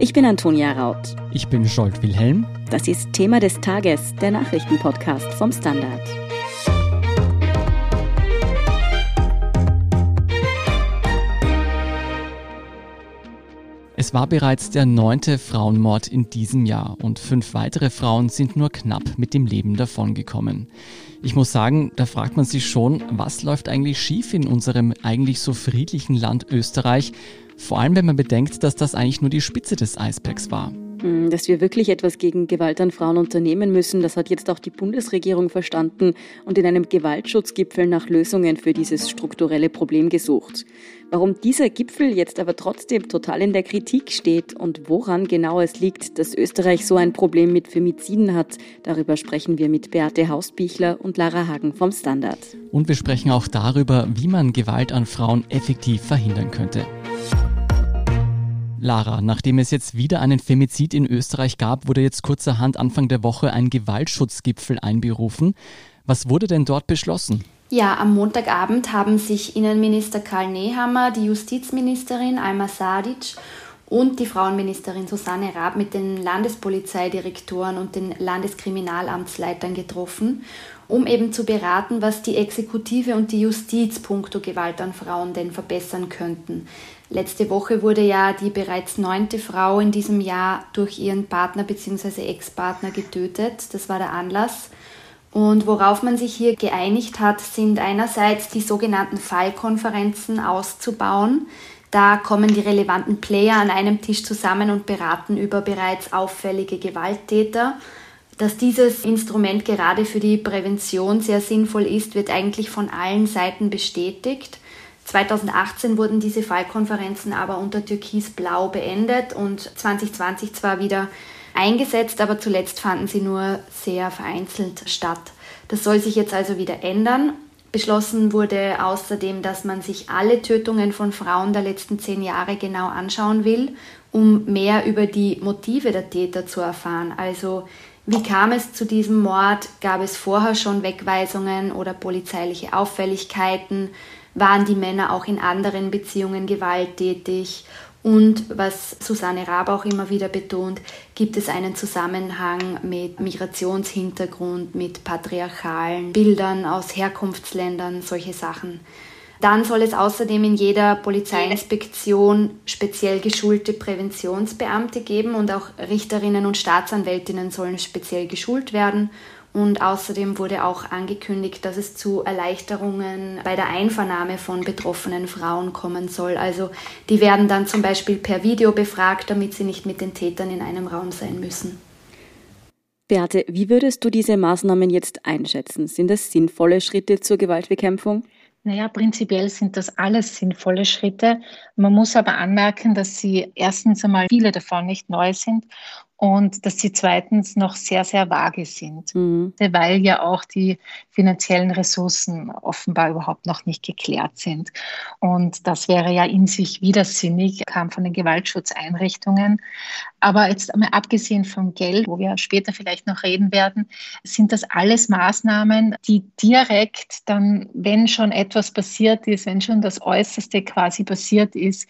Ich bin Antonia Raut. Ich bin Scholt Wilhelm. Das ist Thema des Tages, der Nachrichtenpodcast vom Standard. Es war bereits der neunte Frauenmord in diesem Jahr und fünf weitere Frauen sind nur knapp mit dem Leben davongekommen. Ich muss sagen, da fragt man sich schon, was läuft eigentlich schief in unserem eigentlich so friedlichen Land Österreich, vor allem wenn man bedenkt, dass das eigentlich nur die Spitze des Eisbergs war. Hm, dass wir wirklich etwas gegen Gewalt an Frauen unternehmen müssen, das hat jetzt auch die Bundesregierung verstanden und in einem Gewaltschutzgipfel nach Lösungen für dieses strukturelle Problem gesucht. Warum dieser Gipfel jetzt aber trotzdem total in der Kritik steht und woran genau es liegt, dass Österreich so ein Problem mit Femiziden hat, darüber sprechen wir mit Beate Hausbichler und Lara Hagen vom Standard. Und wir sprechen auch darüber, wie man Gewalt an Frauen effektiv verhindern könnte. Lara, nachdem es jetzt wieder einen Femizid in Österreich gab, wurde jetzt kurzerhand Anfang der Woche ein Gewaltschutzgipfel einberufen. Was wurde denn dort beschlossen? Ja, am Montagabend haben sich Innenminister Karl Nehammer, die Justizministerin Alma Sadic und die Frauenministerin Susanne Raab mit den Landespolizeidirektoren und den Landeskriminalamtsleitern getroffen, um eben zu beraten, was die Exekutive und die Justiz puncto Gewalt an Frauen denn verbessern könnten. Letzte Woche wurde ja die bereits neunte Frau in diesem Jahr durch ihren Partner bzw. Ex-Partner getötet. Das war der Anlass. Und worauf man sich hier geeinigt hat, sind einerseits die sogenannten Fallkonferenzen auszubauen. Da kommen die relevanten Player an einem Tisch zusammen und beraten über bereits auffällige Gewalttäter. Dass dieses Instrument gerade für die Prävention sehr sinnvoll ist, wird eigentlich von allen Seiten bestätigt. 2018 wurden diese Fallkonferenzen aber unter Türkis-Blau beendet und 2020 zwar wieder eingesetzt, aber zuletzt fanden sie nur sehr vereinzelt statt. Das soll sich jetzt also wieder ändern. Beschlossen wurde außerdem, dass man sich alle Tötungen von Frauen der letzten zehn Jahre genau anschauen will, um mehr über die Motive der Täter zu erfahren. Also wie kam es zu diesem Mord? Gab es vorher schon Wegweisungen oder polizeiliche Auffälligkeiten? waren die Männer auch in anderen Beziehungen gewalttätig. Und was Susanne Raab auch immer wieder betont, gibt es einen Zusammenhang mit Migrationshintergrund, mit patriarchalen Bildern aus Herkunftsländern, solche Sachen. Dann soll es außerdem in jeder Polizeiinspektion speziell geschulte Präventionsbeamte geben und auch Richterinnen und Staatsanwältinnen sollen speziell geschult werden. Und außerdem wurde auch angekündigt, dass es zu Erleichterungen bei der Einvernahme von betroffenen Frauen kommen soll. Also die werden dann zum Beispiel per Video befragt, damit sie nicht mit den Tätern in einem Raum sein müssen. Beate, wie würdest du diese Maßnahmen jetzt einschätzen? Sind das sinnvolle Schritte zur Gewaltbekämpfung? Naja, prinzipiell sind das alles sinnvolle Schritte. Man muss aber anmerken, dass sie erstens einmal viele davon nicht neu sind und dass sie zweitens noch sehr, sehr vage sind, mhm. weil ja auch die finanziellen Ressourcen offenbar überhaupt noch nicht geklärt sind. Und das wäre ja in sich widersinnig, kam von den Gewaltschutzeinrichtungen. Aber jetzt einmal abgesehen vom Geld, wo wir später vielleicht noch reden werden, sind das alles Maßnahmen, die direkt dann, wenn schon etwas passiert ist, wenn schon das Äußerste quasi passiert ist,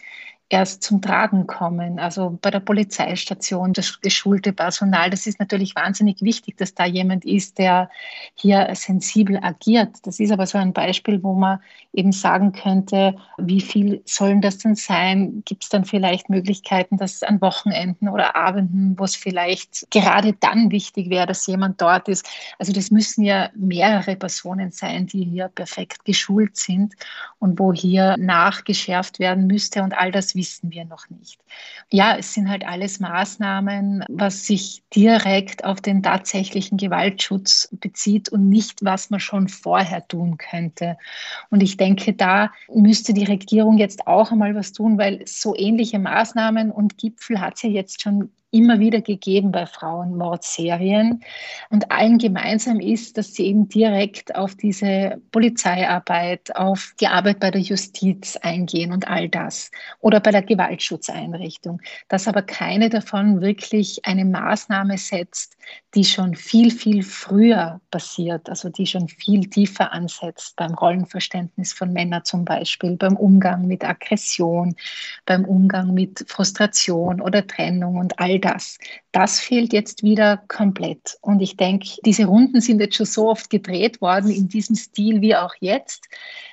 erst zum Tragen kommen. Also bei der Polizeistation, das geschulte Personal, das ist natürlich wahnsinnig wichtig, dass da jemand ist, der hier sensibel agiert. Das ist aber so ein Beispiel, wo man eben sagen könnte, wie viel sollen das denn sein? Gibt es dann vielleicht Möglichkeiten, dass an Wochenenden oder Abenden, wo es vielleicht gerade dann wichtig wäre, dass jemand dort ist? Also das müssen ja mehrere Personen sein, die hier perfekt geschult sind und wo hier nachgeschärft werden müsste und all das wissen wir noch nicht. Ja, es sind halt alles Maßnahmen, was sich direkt auf den tatsächlichen Gewaltschutz bezieht und nicht, was man schon vorher tun könnte. Und ich denke, da müsste die Regierung jetzt auch einmal was tun, weil so ähnliche Maßnahmen und Gipfel hat es ja jetzt schon immer wieder gegeben bei Frauenmordserien. Und allen gemeinsam ist, dass sie eben direkt auf diese Polizeiarbeit, auf die Arbeit bei der Justiz eingehen und all das. Oder bei der Gewaltschutzeinrichtung. Dass aber keine davon wirklich eine Maßnahme setzt, die schon viel, viel früher passiert, also die schon viel tiefer ansetzt beim Rollenverständnis von Männern zum Beispiel, beim Umgang mit Aggression, beim Umgang mit Frustration oder Trennung und all das. Das fehlt jetzt wieder komplett. Und ich denke, diese Runden sind jetzt schon so oft gedreht worden in diesem Stil wie auch jetzt.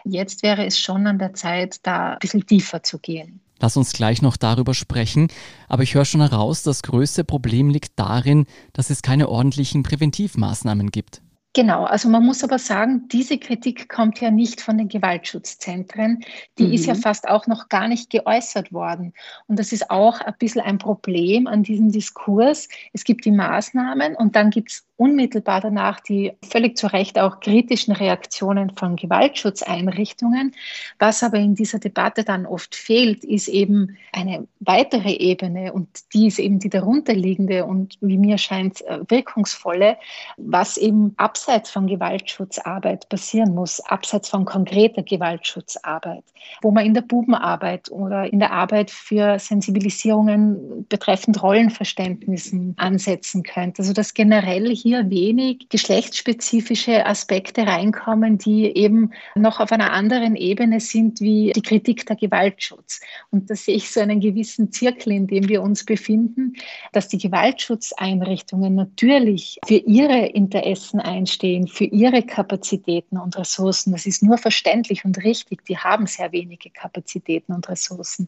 Jetzt wäre es schon an der Zeit, da ein bisschen tiefer zu gehen. Lass uns gleich noch darüber sprechen, aber ich höre schon heraus, das größte Problem liegt darin, dass es keine ordentlichen Präventivmaßnahmen gibt. Genau, also man muss aber sagen, diese Kritik kommt ja nicht von den Gewaltschutzzentren. Die mhm. ist ja mhm. fast auch noch gar nicht geäußert worden. Und das ist auch ein bisschen ein Problem an diesem Diskurs. Es gibt die Maßnahmen und dann gibt es unmittelbar danach die völlig zu Recht auch kritischen Reaktionen von Gewaltschutzeinrichtungen. Was aber in dieser Debatte dann oft fehlt, ist eben eine weitere Ebene und die ist eben die darunterliegende und wie mir scheint äh, wirkungsvolle, was eben abseits von Gewaltschutzarbeit passieren muss, abseits von konkreter Gewaltschutzarbeit, wo man in der Bubenarbeit oder in der Arbeit für Sensibilisierungen betreffend Rollenverständnissen ansetzen könnte. Also dass generell hier hier wenig geschlechtsspezifische Aspekte reinkommen, die eben noch auf einer anderen Ebene sind wie die Kritik der Gewaltschutz. Und da sehe ich so einen gewissen Zirkel, in dem wir uns befinden, dass die Gewaltschutzeinrichtungen natürlich für ihre Interessen einstehen, für ihre Kapazitäten und Ressourcen. Das ist nur verständlich und richtig. Die haben sehr wenige Kapazitäten und Ressourcen.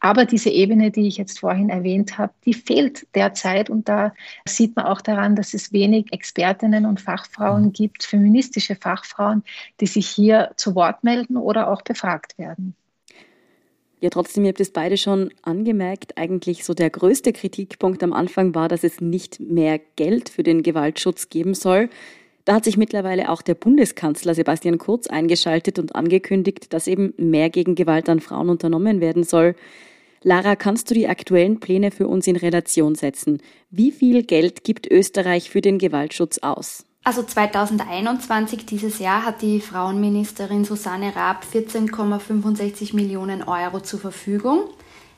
Aber diese Ebene, die ich jetzt vorhin erwähnt habe, die fehlt derzeit. Und da sieht man auch daran, dass es wenig wenig Expertinnen und Fachfrauen mhm. gibt, feministische Fachfrauen, die sich hier zu Wort melden oder auch befragt werden. Ja, trotzdem, ihr habt es beide schon angemerkt, eigentlich so der größte Kritikpunkt am Anfang war, dass es nicht mehr Geld für den Gewaltschutz geben soll. Da hat sich mittlerweile auch der Bundeskanzler Sebastian Kurz eingeschaltet und angekündigt, dass eben mehr gegen Gewalt an Frauen unternommen werden soll. Lara, kannst du die aktuellen Pläne für uns in Relation setzen? Wie viel Geld gibt Österreich für den Gewaltschutz aus? Also 2021, dieses Jahr, hat die Frauenministerin Susanne Raab 14,65 Millionen Euro zur Verfügung.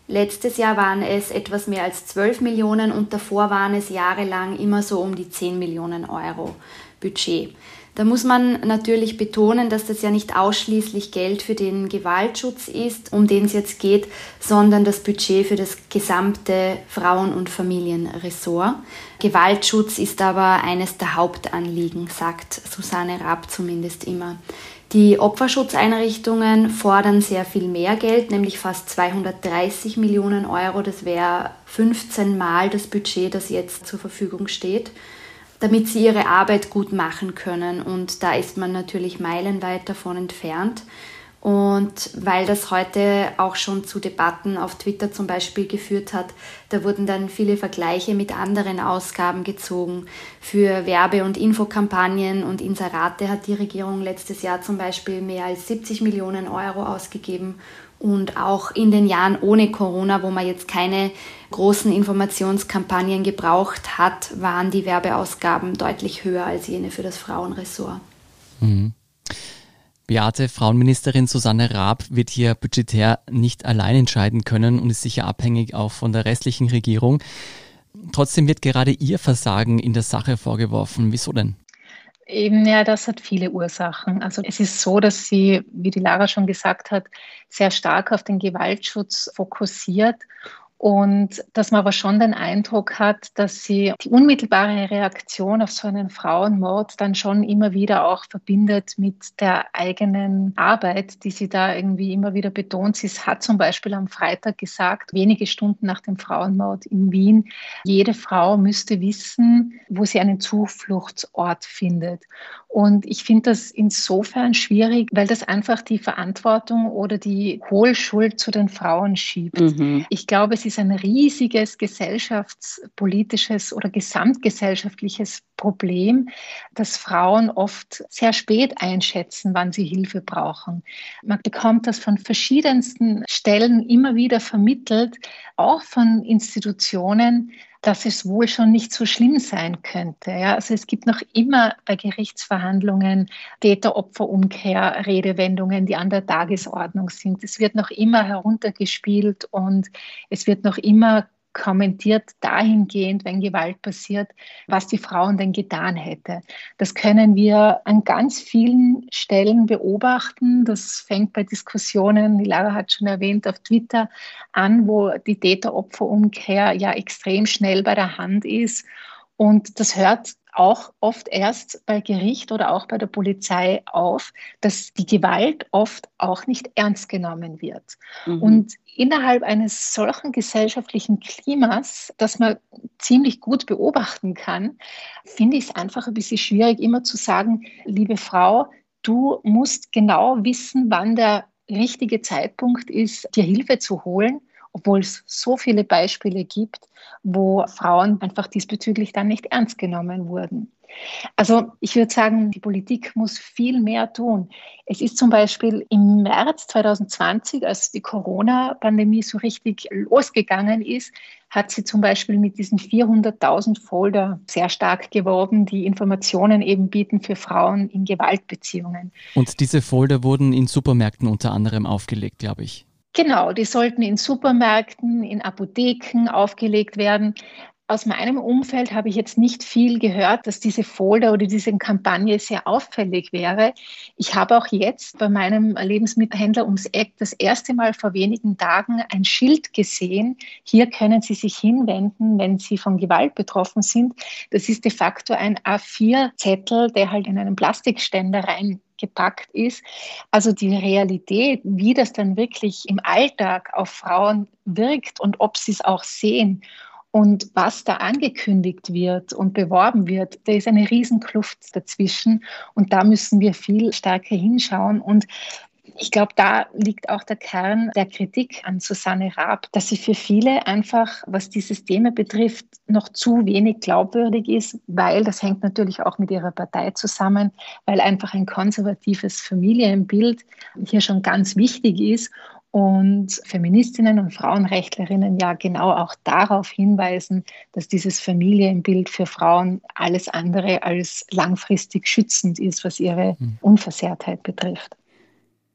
Letztes Jahr waren es etwas mehr als 12 Millionen und davor waren es jahrelang immer so um die 10 Millionen Euro Budget. Da muss man natürlich betonen, dass das ja nicht ausschließlich Geld für den Gewaltschutz ist, um den es jetzt geht, sondern das Budget für das gesamte Frauen- und Familienressort. Gewaltschutz ist aber eines der Hauptanliegen, sagt Susanne Raab zumindest immer. Die Opferschutzeinrichtungen fordern sehr viel mehr Geld, nämlich fast 230 Millionen Euro. Das wäre 15 Mal das Budget, das jetzt zur Verfügung steht damit sie ihre Arbeit gut machen können. Und da ist man natürlich meilenweit davon entfernt. Und weil das heute auch schon zu Debatten auf Twitter zum Beispiel geführt hat, da wurden dann viele Vergleiche mit anderen Ausgaben gezogen. Für Werbe- und Infokampagnen und Inserate hat die Regierung letztes Jahr zum Beispiel mehr als 70 Millionen Euro ausgegeben und auch in den Jahren ohne Corona, wo man jetzt keine großen Informationskampagnen gebraucht hat, waren die Werbeausgaben deutlich höher als jene für das Frauenressort. Mhm. Beate, Frauenministerin Susanne Raab wird hier budgetär nicht allein entscheiden können und ist sicher abhängig auch von der restlichen Regierung. Trotzdem wird gerade ihr Versagen in der Sache vorgeworfen. Wieso denn? Eben, ja, das hat viele Ursachen. Also es ist so, dass sie, wie die Lara schon gesagt hat, sehr stark auf den Gewaltschutz fokussiert und dass man aber schon den Eindruck hat, dass sie die unmittelbare Reaktion auf so einen Frauenmord dann schon immer wieder auch verbindet mit der eigenen Arbeit, die sie da irgendwie immer wieder betont. Sie hat zum Beispiel am Freitag gesagt, wenige Stunden nach dem Frauenmord in Wien, jede Frau müsste wissen, wo sie einen Zufluchtsort findet. Und ich finde das insofern schwierig, weil das einfach die Verantwortung oder die Hohlschuld zu den Frauen schiebt. Mhm. Ich glaube, es ist ein riesiges gesellschaftspolitisches oder gesamtgesellschaftliches Problem, dass Frauen oft sehr spät einschätzen, wann sie Hilfe brauchen. Man bekommt das von verschiedensten Stellen immer wieder vermittelt, auch von Institutionen, dass es wohl schon nicht so schlimm sein könnte. Ja, also es gibt noch immer bei Gerichtsverhandlungen Täter-Opfer-Umkehr, Redewendungen, die an der Tagesordnung sind. Es wird noch immer heruntergespielt und es wird noch immer kommentiert dahingehend, wenn Gewalt passiert, was die Frauen denn getan hätte. Das können wir an ganz vielen Stellen beobachten. Das fängt bei Diskussionen, die Lara hat schon erwähnt, auf Twitter an, wo die Täter-Opfer-Umkehr ja extrem schnell bei der Hand ist. Und das hört auch oft erst bei Gericht oder auch bei der Polizei auf, dass die Gewalt oft auch nicht ernst genommen wird. Mhm. Und innerhalb eines solchen gesellschaftlichen Klimas, das man ziemlich gut beobachten kann, finde ich es einfach ein bisschen schwierig, immer zu sagen, liebe Frau, du musst genau wissen, wann der richtige Zeitpunkt ist, dir Hilfe zu holen obwohl es so viele Beispiele gibt, wo Frauen einfach diesbezüglich dann nicht ernst genommen wurden. Also ich würde sagen, die Politik muss viel mehr tun. Es ist zum Beispiel im März 2020, als die Corona-Pandemie so richtig losgegangen ist, hat sie zum Beispiel mit diesen 400.000 Folder sehr stark geworben, die Informationen eben bieten für Frauen in Gewaltbeziehungen. Und diese Folder wurden in Supermärkten unter anderem aufgelegt, glaube ich. Genau, die sollten in Supermärkten, in Apotheken aufgelegt werden. Aus meinem Umfeld habe ich jetzt nicht viel gehört, dass diese Folder oder diese Kampagne sehr auffällig wäre. Ich habe auch jetzt bei meinem Lebensmittelhändler ums Eck das erste Mal vor wenigen Tagen ein Schild gesehen. Hier können Sie sich hinwenden, wenn Sie von Gewalt betroffen sind. Das ist de facto ein A4-Zettel, der halt in einen Plastikständer rein gepackt ist. Also die Realität, wie das dann wirklich im Alltag auf Frauen wirkt und ob sie es auch sehen und was da angekündigt wird und beworben wird, da ist eine Riesenkluft dazwischen und da müssen wir viel stärker hinschauen. Und ich glaube, da liegt auch der Kern der Kritik an Susanne Raab, dass sie für viele einfach, was dieses Thema betrifft, noch zu wenig glaubwürdig ist, weil das hängt natürlich auch mit ihrer Partei zusammen, weil einfach ein konservatives Familienbild hier schon ganz wichtig ist und Feministinnen und Frauenrechtlerinnen ja genau auch darauf hinweisen, dass dieses Familienbild für Frauen alles andere als langfristig schützend ist, was ihre hm. Unversehrtheit betrifft.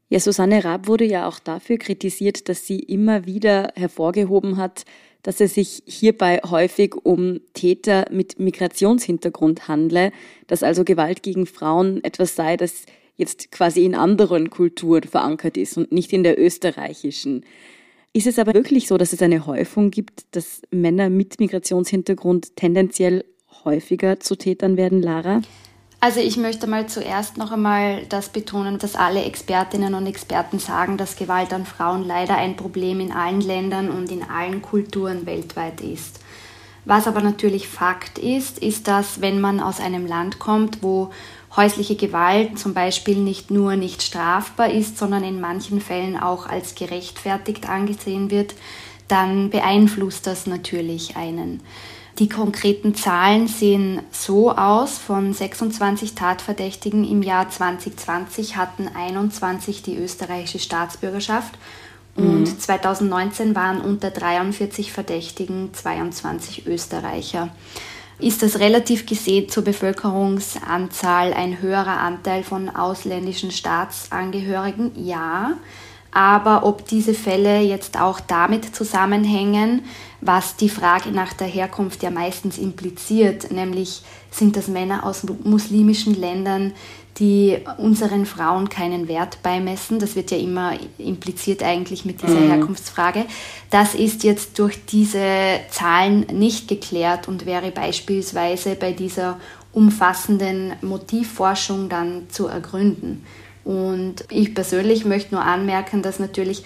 Ja, Susanne Raab wurde ja auch dafür kritisiert, dass sie immer wieder hervorgehoben hat, dass es sich hierbei häufig um Täter mit Migrationshintergrund handle, dass also Gewalt gegen Frauen etwas sei, das jetzt quasi in anderen Kulturen verankert ist und nicht in der österreichischen. Ist es aber wirklich so, dass es eine Häufung gibt, dass Männer mit Migrationshintergrund tendenziell häufiger zu Tätern werden, Lara? Also ich möchte mal zuerst noch einmal das betonen, dass alle Expertinnen und Experten sagen, dass Gewalt an Frauen leider ein Problem in allen Ländern und in allen Kulturen weltweit ist. Was aber natürlich Fakt ist, ist, dass wenn man aus einem Land kommt, wo häusliche Gewalt zum Beispiel nicht nur nicht strafbar ist, sondern in manchen Fällen auch als gerechtfertigt angesehen wird, dann beeinflusst das natürlich einen. Die konkreten Zahlen sehen so aus, von 26 Tatverdächtigen im Jahr 2020 hatten 21 die österreichische Staatsbürgerschaft und mhm. 2019 waren unter 43 Verdächtigen 22 Österreicher. Ist das relativ gesehen zur Bevölkerungsanzahl ein höherer Anteil von ausländischen Staatsangehörigen? Ja. Aber ob diese Fälle jetzt auch damit zusammenhängen, was die Frage nach der Herkunft ja meistens impliziert, nämlich sind das Männer aus muslimischen Ländern, die unseren Frauen keinen Wert beimessen. Das wird ja immer impliziert eigentlich mit dieser mhm. Herkunftsfrage. Das ist jetzt durch diese Zahlen nicht geklärt und wäre beispielsweise bei dieser umfassenden Motivforschung dann zu ergründen. Und ich persönlich möchte nur anmerken, dass natürlich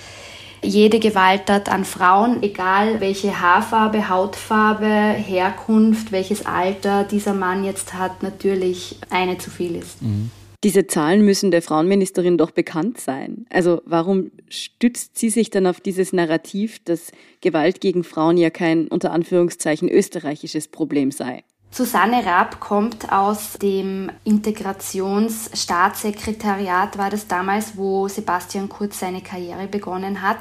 jede Gewalttat an Frauen, egal welche Haarfarbe, Hautfarbe, Herkunft, welches Alter dieser Mann jetzt hat, natürlich eine zu viel ist. Mhm. Diese Zahlen müssen der Frauenministerin doch bekannt sein. Also warum stützt sie sich dann auf dieses Narrativ, dass Gewalt gegen Frauen ja kein unter Anführungszeichen österreichisches Problem sei? Susanne Raab kommt aus dem Integrationsstaatssekretariat, war das damals, wo Sebastian Kurz seine Karriere begonnen hat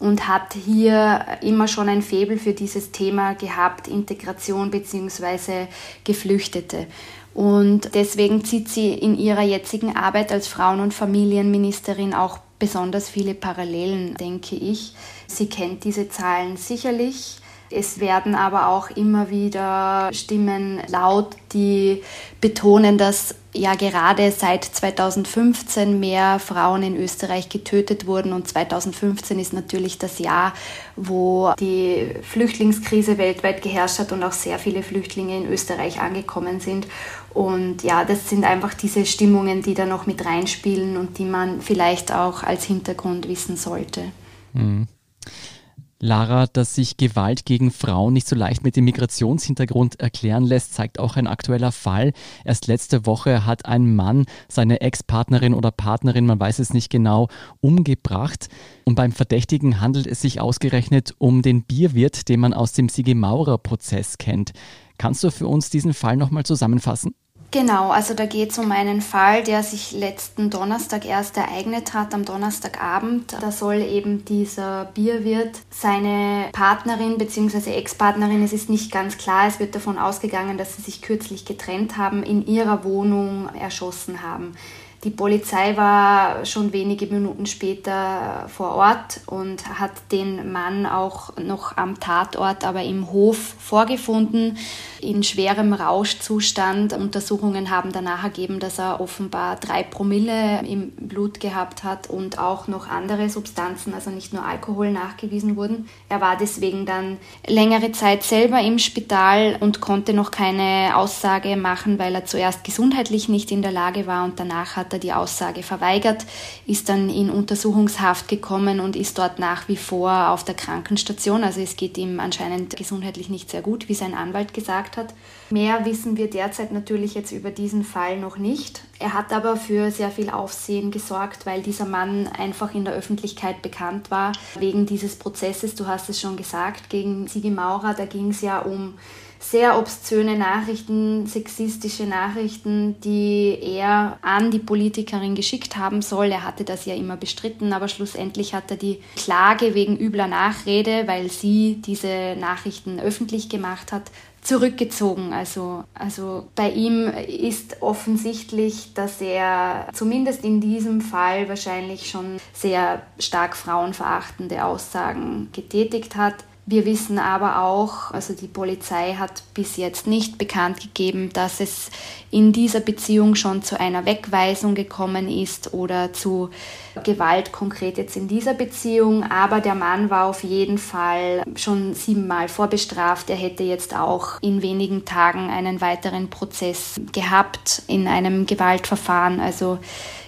und hat hier immer schon ein Faible für dieses Thema gehabt, Integration bzw. Geflüchtete. Und deswegen zieht sie in ihrer jetzigen Arbeit als Frauen- und Familienministerin auch besonders viele Parallelen, denke ich. Sie kennt diese Zahlen sicherlich es werden aber auch immer wieder Stimmen laut, die betonen, dass ja gerade seit 2015 mehr Frauen in Österreich getötet wurden und 2015 ist natürlich das Jahr, wo die Flüchtlingskrise weltweit geherrscht hat und auch sehr viele Flüchtlinge in Österreich angekommen sind. Und ja, das sind einfach diese Stimmungen, die da noch mit reinspielen und die man vielleicht auch als Hintergrund wissen sollte. Mhm. Lara, dass sich Gewalt gegen Frauen nicht so leicht mit dem Migrationshintergrund erklären lässt, zeigt auch ein aktueller Fall. Erst letzte Woche hat ein Mann seine Ex-Partnerin oder Partnerin, man weiß es nicht genau, umgebracht. Und beim Verdächtigen handelt es sich ausgerechnet um den Bierwirt, den man aus dem Sigi Maurer-Prozess kennt. Kannst du für uns diesen Fall nochmal zusammenfassen? Genau, also da geht es um einen Fall, der sich letzten Donnerstag erst ereignet hat, am Donnerstagabend. Da soll eben dieser Bierwirt seine Partnerin bzw. Ex-Partnerin, es ist nicht ganz klar, es wird davon ausgegangen, dass sie sich kürzlich getrennt haben, in ihrer Wohnung erschossen haben. Die Polizei war schon wenige Minuten später vor Ort und hat den Mann auch noch am Tatort, aber im Hof vorgefunden, in schwerem Rauschzustand. Untersuchungen haben danach ergeben, dass er offenbar drei Promille im Blut gehabt hat und auch noch andere Substanzen, also nicht nur Alkohol, nachgewiesen wurden. Er war deswegen dann längere Zeit selber im Spital und konnte noch keine Aussage machen, weil er zuerst gesundheitlich nicht in der Lage war und danach hat die Aussage verweigert, ist dann in Untersuchungshaft gekommen und ist dort nach wie vor auf der Krankenstation. Also es geht ihm anscheinend gesundheitlich nicht sehr gut, wie sein Anwalt gesagt hat. Mehr wissen wir derzeit natürlich jetzt über diesen Fall noch nicht. Er hat aber für sehr viel Aufsehen gesorgt, weil dieser Mann einfach in der Öffentlichkeit bekannt war wegen dieses Prozesses. Du hast es schon gesagt, gegen Sigi Maurer, da ging es ja um sehr obszöne Nachrichten, sexistische Nachrichten, die er an die Politikerin geschickt haben soll. Er hatte das ja immer bestritten, aber schlussendlich hat er die Klage wegen übler Nachrede, weil sie diese Nachrichten öffentlich gemacht hat, zurückgezogen. Also, also bei ihm ist offensichtlich, dass er zumindest in diesem Fall wahrscheinlich schon sehr stark frauenverachtende Aussagen getätigt hat. Wir wissen aber auch, also die Polizei hat bis jetzt nicht bekannt gegeben, dass es in dieser Beziehung schon zu einer Wegweisung gekommen ist oder zu Gewalt konkret jetzt in dieser Beziehung. Aber der Mann war auf jeden Fall schon siebenmal vorbestraft. Er hätte jetzt auch in wenigen Tagen einen weiteren Prozess gehabt in einem Gewaltverfahren. Also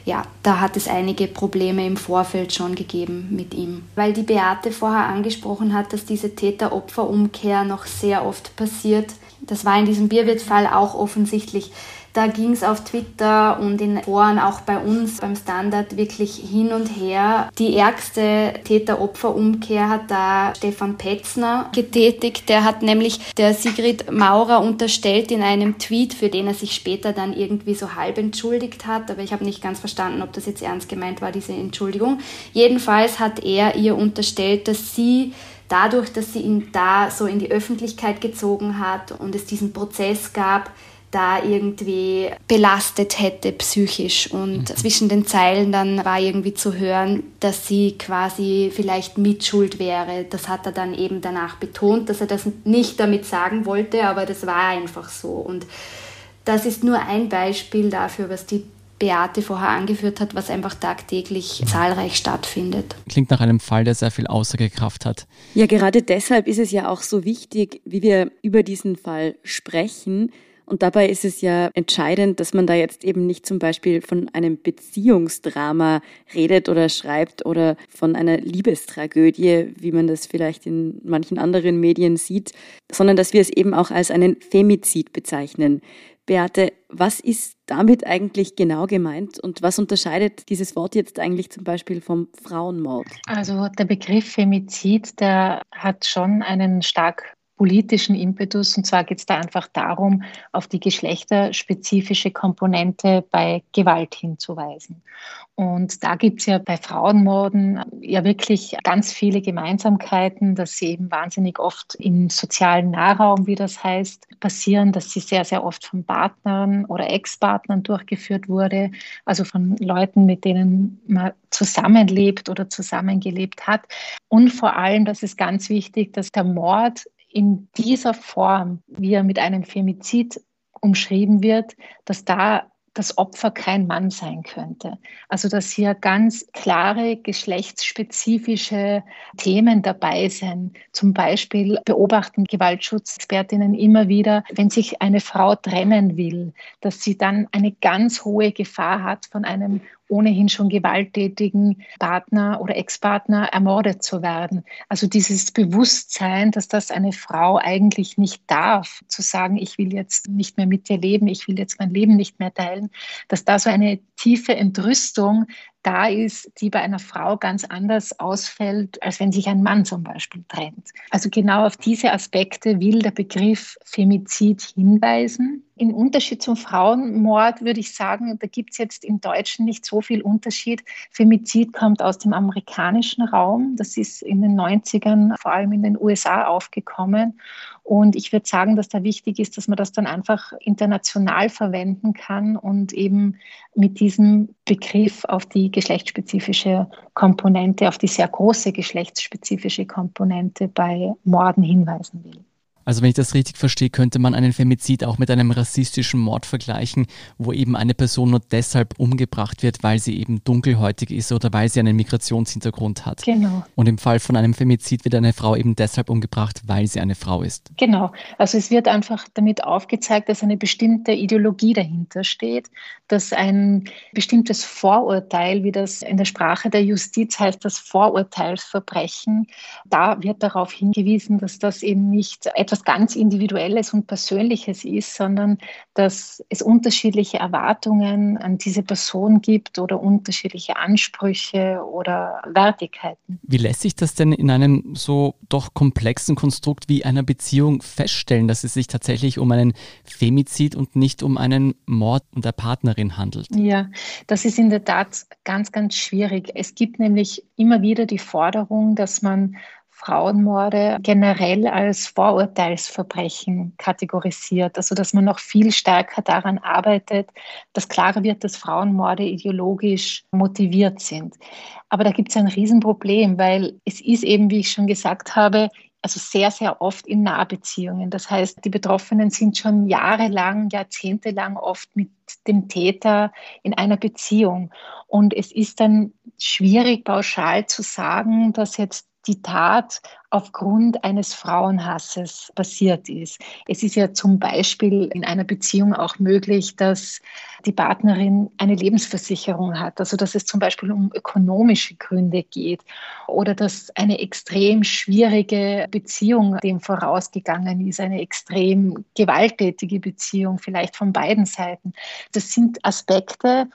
ja, da hat es einige Probleme im Vorfeld schon gegeben mit ihm. Weil die Beate vorher angesprochen hat, dass diese Täter-Opfer-Umkehr noch sehr oft passiert. Das war in diesem Bierwirtsfall auch offensichtlich. Da ging es auf Twitter und in Foren auch bei uns beim Standard wirklich hin und her. Die ärgste Täter-Opfer-Umkehr hat da Stefan Petzner getätigt. Der hat nämlich der Sigrid Maurer unterstellt in einem Tweet, für den er sich später dann irgendwie so halb entschuldigt hat. Aber ich habe nicht ganz verstanden, ob das jetzt ernst gemeint war, diese Entschuldigung. Jedenfalls hat er ihr unterstellt, dass sie dadurch, dass sie ihn da so in die Öffentlichkeit gezogen hat und es diesen Prozess gab, da irgendwie belastet hätte psychisch. Und mhm. zwischen den Zeilen dann war irgendwie zu hören, dass sie quasi vielleicht mitschuld wäre. Das hat er dann eben danach betont, dass er das nicht damit sagen wollte, aber das war einfach so. Und das ist nur ein Beispiel dafür, was die Beate vorher angeführt hat, was einfach tagtäglich zahlreich stattfindet. Klingt nach einem Fall, der sehr viel Aussagekraft hat. Ja, gerade deshalb ist es ja auch so wichtig, wie wir über diesen Fall sprechen, und dabei ist es ja entscheidend, dass man da jetzt eben nicht zum Beispiel von einem Beziehungsdrama redet oder schreibt oder von einer Liebestragödie, wie man das vielleicht in manchen anderen Medien sieht, sondern dass wir es eben auch als einen Femizid bezeichnen. Beate, was ist damit eigentlich genau gemeint und was unterscheidet dieses Wort jetzt eigentlich zum Beispiel vom Frauenmord? Also der Begriff Femizid, der hat schon einen stark politischen Impetus. Und zwar geht es da einfach darum, auf die geschlechterspezifische Komponente bei Gewalt hinzuweisen. Und da gibt es ja bei Frauenmorden ja wirklich ganz viele Gemeinsamkeiten, dass sie eben wahnsinnig oft im sozialen Nahraum, wie das heißt, passieren, dass sie sehr, sehr oft von Partnern oder Ex-Partnern durchgeführt wurde, also von Leuten, mit denen man zusammenlebt oder zusammengelebt hat. Und vor allem, das ist ganz wichtig, dass der Mord in dieser Form, wie er mit einem Femizid umschrieben wird, dass da das Opfer kein Mann sein könnte. Also dass hier ganz klare geschlechtsspezifische Themen dabei sind. Zum Beispiel beobachten Gewaltschutzexpertinnen immer wieder, wenn sich eine Frau trennen will, dass sie dann eine ganz hohe Gefahr hat, von einem ohnehin schon gewalttätigen Partner oder Ex-Partner ermordet zu werden. Also dieses Bewusstsein, dass das eine Frau eigentlich nicht darf, zu sagen, ich will jetzt nicht mehr mit dir leben, ich will jetzt mein Leben nicht mehr teilen, dass da so eine tiefe Entrüstung da ist, die bei einer Frau ganz anders ausfällt, als wenn sich ein Mann zum Beispiel trennt. Also genau auf diese Aspekte will der Begriff Femizid hinweisen. In Unterschied zum Frauenmord würde ich sagen, da gibt es jetzt im Deutschen nicht so viel Unterschied. Femizid kommt aus dem amerikanischen Raum. Das ist in den 90ern vor allem in den USA aufgekommen. Und ich würde sagen, dass da wichtig ist, dass man das dann einfach international verwenden kann und eben mit diesem Begriff auf die geschlechtsspezifische Komponente, auf die sehr große geschlechtsspezifische Komponente bei Morden hinweisen will. Also wenn ich das richtig verstehe, könnte man einen Femizid auch mit einem rassistischen Mord vergleichen, wo eben eine Person nur deshalb umgebracht wird, weil sie eben dunkelhäutig ist oder weil sie einen Migrationshintergrund hat. Genau. Und im Fall von einem Femizid wird eine Frau eben deshalb umgebracht, weil sie eine Frau ist. Genau. Also es wird einfach damit aufgezeigt, dass eine bestimmte Ideologie dahinter steht, dass ein bestimmtes Vorurteil, wie das in der Sprache der Justiz heißt, das Vorurteilsverbrechen, da wird darauf hingewiesen, dass das eben nicht etwas etwas ganz Individuelles und Persönliches ist, sondern dass es unterschiedliche Erwartungen an diese Person gibt oder unterschiedliche Ansprüche oder Wertigkeiten. Wie lässt sich das denn in einem so doch komplexen Konstrukt wie einer Beziehung feststellen, dass es sich tatsächlich um einen Femizid und nicht um einen Mord der Partnerin handelt? Ja, das ist in der Tat ganz, ganz schwierig. Es gibt nämlich immer wieder die Forderung, dass man Frauenmorde generell als Vorurteilsverbrechen kategorisiert. Also dass man noch viel stärker daran arbeitet, dass klarer wird, dass Frauenmorde ideologisch motiviert sind. Aber da gibt es ein Riesenproblem, weil es ist eben, wie ich schon gesagt habe, also sehr, sehr oft in Nahbeziehungen. Das heißt, die Betroffenen sind schon jahrelang, jahrzehntelang oft mit dem Täter in einer Beziehung. Und es ist dann schwierig, pauschal zu sagen, dass jetzt die Tat aufgrund eines Frauenhasses passiert ist. Es ist ja zum Beispiel in einer Beziehung auch möglich, dass die Partnerin eine Lebensversicherung hat, also dass es zum Beispiel um ökonomische Gründe geht oder dass eine extrem schwierige Beziehung dem vorausgegangen ist, eine extrem gewalttätige Beziehung, vielleicht von beiden Seiten. Das sind Aspekte,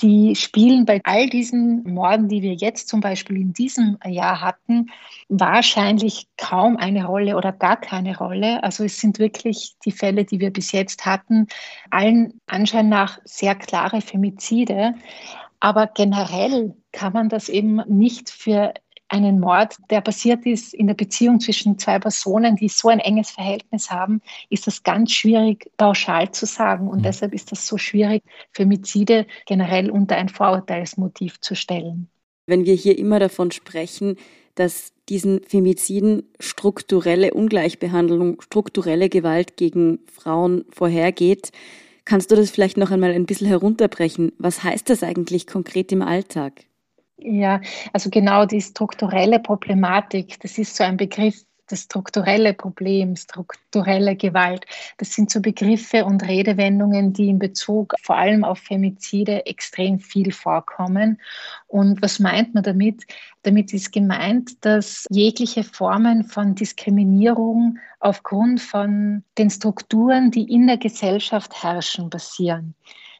die spielen bei all diesen Morden, die wir jetzt zum Beispiel in diesem Jahr hatten, wahrscheinlich kaum eine Rolle oder gar keine Rolle. Also es sind wirklich die Fälle, die wir bis jetzt hatten, allen Anschein nach sehr klare Femizide. Aber generell kann man das eben nicht für einen Mord, der passiert ist in der Beziehung zwischen zwei Personen, die so ein enges Verhältnis haben, ist das ganz schwierig pauschal zu sagen. Und mhm. deshalb ist das so schwierig, Femizide generell unter ein Vorurteilsmotiv zu stellen. Wenn wir hier immer davon sprechen, dass diesen Femiziden strukturelle Ungleichbehandlung, strukturelle Gewalt gegen Frauen vorhergeht, kannst du das vielleicht noch einmal ein bisschen herunterbrechen? Was heißt das eigentlich konkret im Alltag? Ja, also genau die strukturelle Problematik, das ist so ein Begriff, das strukturelle Problem, strukturelle Gewalt. Das sind so Begriffe und Redewendungen, die in Bezug vor allem auf Femizide extrem viel vorkommen. Und was meint man damit? Damit ist gemeint, dass jegliche Formen von Diskriminierung aufgrund von den Strukturen, die in der Gesellschaft herrschen, passieren.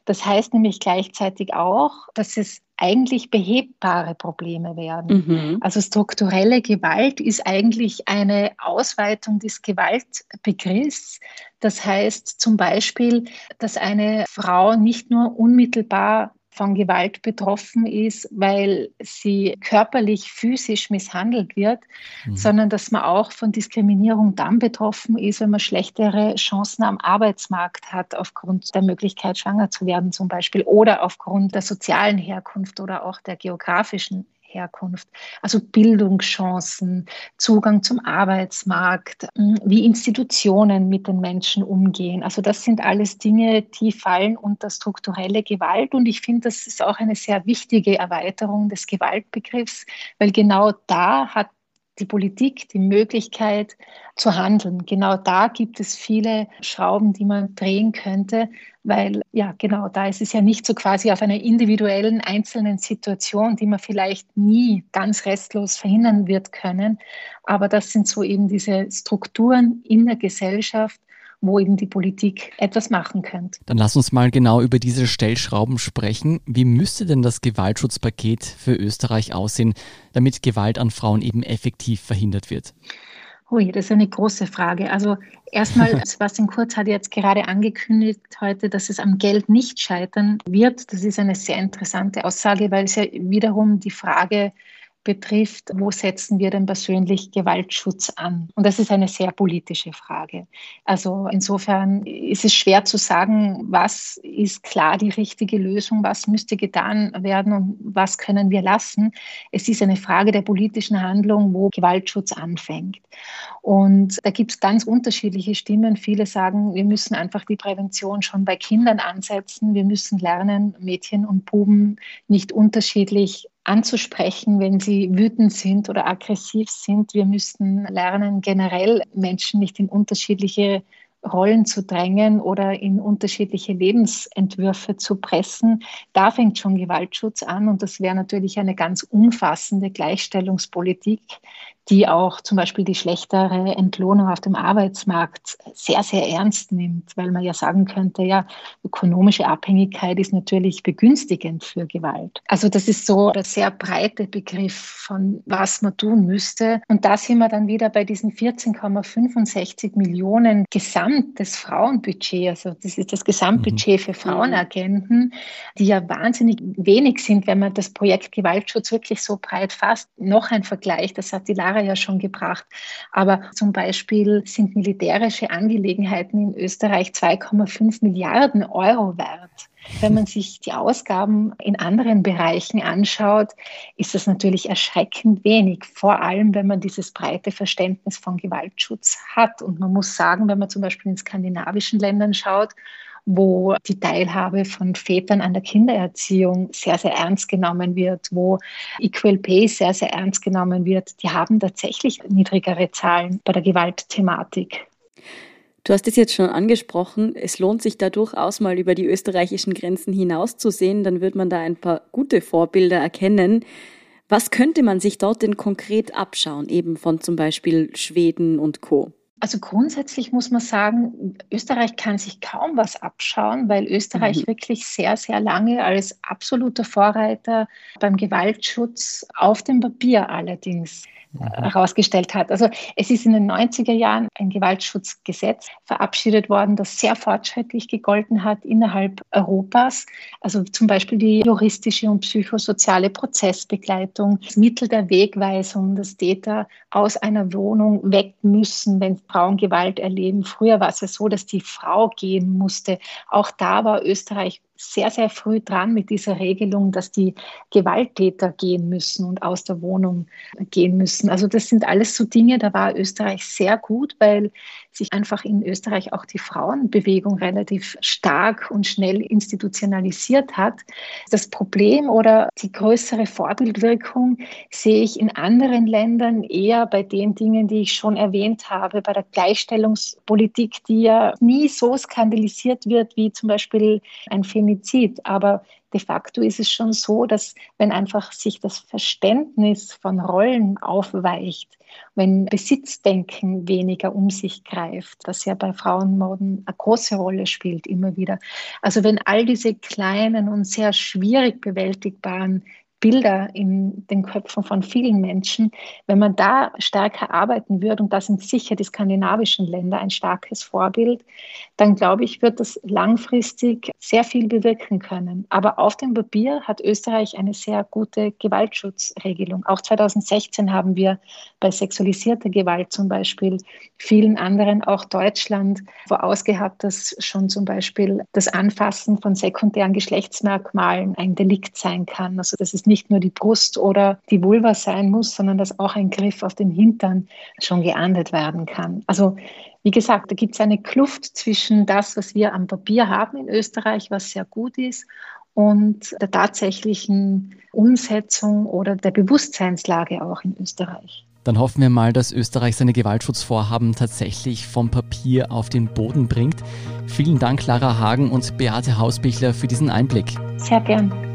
Das heißt nämlich gleichzeitig auch, dass es eigentlich behebbare Probleme werden. Mhm. Also strukturelle Gewalt ist eigentlich eine Ausweitung des Gewaltbegriffs. Das heißt zum Beispiel, dass eine Frau nicht nur unmittelbar von Gewalt betroffen ist, weil sie körperlich, physisch misshandelt wird, mhm. sondern dass man auch von Diskriminierung dann betroffen ist, wenn man schlechtere Chancen am Arbeitsmarkt hat, aufgrund der Möglichkeit, schwanger zu werden zum Beispiel, oder aufgrund der sozialen Herkunft oder auch der geografischen Herkunft, also Bildungschancen, Zugang zum Arbeitsmarkt, hm, wie Institutionen mit den Menschen umgehen. Also das sind alles Dinge, die fallen unter strukturelle Gewalt. Und ich finde, das ist auch eine sehr wichtige Erweiterung des Gewaltbegriffs, weil genau da hat die Politik die Möglichkeit zu handeln. Genau da gibt es viele Schrauben, die man drehen könnte, weil ja, genau da ist es ja nicht so quasi auf einer individuellen einzelnen Situation, die man vielleicht nie ganz restlos verhindern wird können. Aber das sind so eben diese Strukturen in der Gesellschaft, wo eben die Politik etwas machen könnte. Dann lass uns mal genau über diese Stellschrauben sprechen. Wie müsste denn das Gewaltschutzpaket für Österreich aussehen, damit Gewalt an Frauen eben effektiv verhindert wird? Ui, das ist eine große Frage. Also erstmal, Sebastian Kurz hat jetzt gerade angekündigt heute, dass es am Geld nicht scheitern wird. Das ist eine sehr interessante Aussage, weil es ja wiederum die Frage betrifft, wo setzen wir denn persönlich Gewaltschutz an? Und das ist eine sehr politische Frage. Also insofern ist es schwer zu sagen, was ist klar die richtige Lösung, was müsste getan werden und was können wir lassen. Es ist eine Frage der politischen Handlung, wo Gewaltschutz anfängt. Und da gibt es ganz unterschiedliche Stimmen. Viele sagen, wir müssen einfach die Prävention schon bei Kindern ansetzen. Wir müssen lernen, Mädchen und Buben nicht unterschiedlich anzusprechen, wenn sie wütend sind oder aggressiv sind. Wir müssten lernen, generell Menschen nicht in unterschiedliche Rollen zu drängen oder in unterschiedliche Lebensentwürfe zu pressen. Da fängt schon Gewaltschutz an und das wäre natürlich eine ganz umfassende Gleichstellungspolitik, die auch zum Beispiel die schlechtere Entlohnung auf dem Arbeitsmarkt sehr, sehr ernst nimmt, weil man ja sagen könnte, ja, ökonomische Abhängigkeit ist natürlich begünstigend für Gewalt. Also das ist so der sehr breite Begriff von was man tun müsste. Und da sind wir dann wieder bei diesen 14,65 Millionen gesamtes Frauenbudget. Also das ist das Gesamtbudget für mhm. Frauenagenten, die ja wahnsinnig wenig sind, wenn man das Projekt Gewaltschutz wirklich so breit fasst. Noch ein Vergleich, das hat die Lara Jahre ja schon gebracht. Aber zum Beispiel sind militärische Angelegenheiten in Österreich 2,5 Milliarden Euro wert. Wenn man sich die Ausgaben in anderen Bereichen anschaut, ist das natürlich erschreckend wenig, vor allem wenn man dieses breite Verständnis von Gewaltschutz hat. Und man muss sagen, wenn man zum Beispiel in skandinavischen Ländern schaut, wo die Teilhabe von Vätern an der Kindererziehung sehr, sehr ernst genommen wird, wo Equal Pay sehr, sehr ernst genommen wird. Die haben tatsächlich niedrigere Zahlen bei der Gewaltthematik. Du hast es jetzt schon angesprochen, es lohnt sich da durchaus mal über die österreichischen Grenzen hinauszusehen, dann wird man da ein paar gute Vorbilder erkennen. Was könnte man sich dort denn konkret abschauen, eben von zum Beispiel Schweden und Co? Also grundsätzlich muss man sagen, Österreich kann sich kaum was abschauen, weil Österreich mhm. wirklich sehr, sehr lange als absoluter Vorreiter beim Gewaltschutz auf dem Papier allerdings. Herausgestellt hat. Also es ist in den 90er Jahren ein Gewaltschutzgesetz verabschiedet worden, das sehr fortschrittlich gegolten hat innerhalb Europas. Also zum Beispiel die juristische und psychosoziale Prozessbegleitung, das Mittel der Wegweisung, dass Täter aus einer Wohnung weg müssen, wenn Frauen Gewalt erleben. Früher war es ja so, dass die Frau gehen musste. Auch da war Österreich sehr, sehr früh dran mit dieser Regelung, dass die Gewalttäter gehen müssen und aus der Wohnung gehen müssen. Also das sind alles so Dinge, da war Österreich sehr gut, weil sich einfach in Österreich auch die Frauenbewegung relativ stark und schnell institutionalisiert hat. Das Problem oder die größere Vorbildwirkung sehe ich in anderen Ländern eher bei den Dingen, die ich schon erwähnt habe, bei der Gleichstellungspolitik, die ja nie so skandalisiert wird wie zum Beispiel ein Femizid, aber de facto ist es schon so, dass wenn einfach sich das Verständnis von Rollen aufweicht, wenn Besitzdenken weniger um sich greift, was ja bei Frauenmorden eine große Rolle spielt immer wieder. Also wenn all diese kleinen und sehr schwierig bewältigbaren Bilder in den Köpfen von vielen Menschen. Wenn man da stärker arbeiten würde, und da sind sicher die skandinavischen Länder ein starkes Vorbild, dann glaube ich, wird das langfristig sehr viel bewirken können. Aber auf dem Papier hat Österreich eine sehr gute Gewaltschutzregelung. Auch 2016 haben wir bei sexualisierter Gewalt zum Beispiel vielen anderen, auch Deutschland, vorausgehabt, dass schon zum Beispiel das Anfassen von sekundären Geschlechtsmerkmalen ein Delikt sein kann. Also das ist nicht nicht nur die Brust oder die Vulva sein muss, sondern dass auch ein Griff auf den Hintern schon geahndet werden kann. Also wie gesagt, da gibt es eine Kluft zwischen das, was wir am Papier haben in Österreich, was sehr gut ist, und der tatsächlichen Umsetzung oder der Bewusstseinslage auch in Österreich. Dann hoffen wir mal, dass Österreich seine Gewaltschutzvorhaben tatsächlich vom Papier auf den Boden bringt. Vielen Dank, Lara Hagen und Beate Hausbichler, für diesen Einblick. Sehr gern.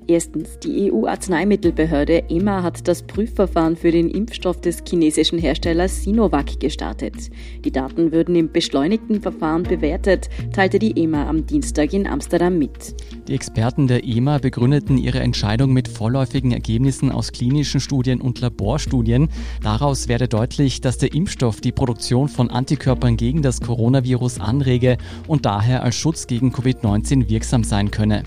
Erstens, die EU-Arzneimittelbehörde EMA hat das Prüfverfahren für den Impfstoff des chinesischen Herstellers Sinovac gestartet. Die Daten würden im beschleunigten Verfahren bewertet, teilte die EMA am Dienstag in Amsterdam mit. Die Experten der EMA begründeten ihre Entscheidung mit vorläufigen Ergebnissen aus klinischen Studien und Laborstudien. Daraus werde deutlich, dass der Impfstoff die Produktion von Antikörpern gegen das Coronavirus anrege und daher als Schutz gegen Covid-19 wirksam sein könne.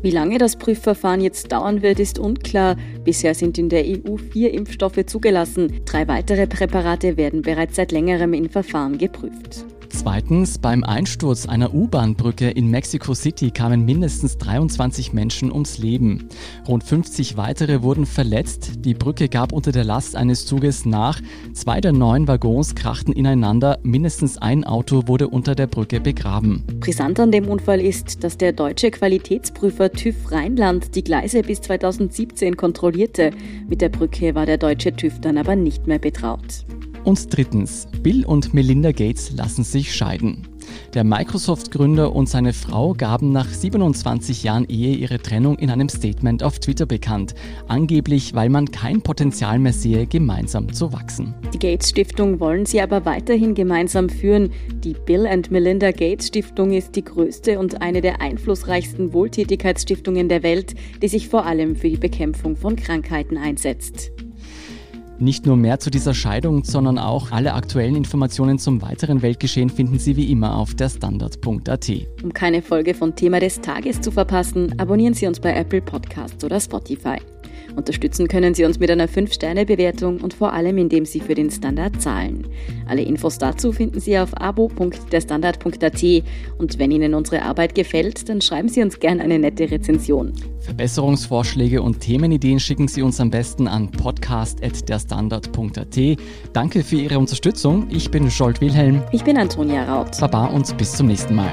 Wie lange das Prüfverfahren jetzt dauern wird, ist unklar. Bisher sind in der EU vier Impfstoffe zugelassen. Drei weitere Präparate werden bereits seit längerem in Verfahren geprüft. Zweitens, beim Einsturz einer U-Bahn-Brücke in Mexico City kamen mindestens 23 Menschen ums Leben. Rund 50 weitere wurden verletzt. Die Brücke gab unter der Last eines Zuges nach. Zwei der neun Waggons krachten ineinander. Mindestens ein Auto wurde unter der Brücke begraben. Brisant an dem Unfall ist, dass der deutsche Qualitätsprüfer TÜV Rheinland die Gleise bis 2017 kontrollierte. Mit der Brücke war der deutsche TÜV dann aber nicht mehr betraut. Und drittens, Bill und Melinda Gates lassen sich scheiden. Der Microsoft-Gründer und seine Frau gaben nach 27 Jahren Ehe ihre Trennung in einem Statement auf Twitter bekannt. Angeblich, weil man kein Potenzial mehr sehe, gemeinsam zu wachsen. Die Gates Stiftung wollen sie aber weiterhin gemeinsam führen. Die Bill and Melinda Gates Stiftung ist die größte und eine der einflussreichsten Wohltätigkeitsstiftungen der Welt, die sich vor allem für die Bekämpfung von Krankheiten einsetzt. Nicht nur mehr zu dieser Scheidung, sondern auch alle aktuellen Informationen zum weiteren Weltgeschehen finden Sie wie immer auf der Standard.at. Um keine Folge von Thema des Tages zu verpassen, abonnieren Sie uns bei Apple Podcasts oder Spotify. Unterstützen können Sie uns mit einer 5-Sterne-Bewertung und vor allem, indem Sie für den Standard zahlen. Alle Infos dazu finden Sie auf abo.derstandard.at und wenn Ihnen unsere Arbeit gefällt, dann schreiben Sie uns gerne eine nette Rezension. Verbesserungsvorschläge und Themenideen schicken Sie uns am besten an podcast.derstandard.at. Danke für Ihre Unterstützung. Ich bin Scholt Wilhelm. Ich bin Antonia Raut. Baba und bis zum nächsten Mal.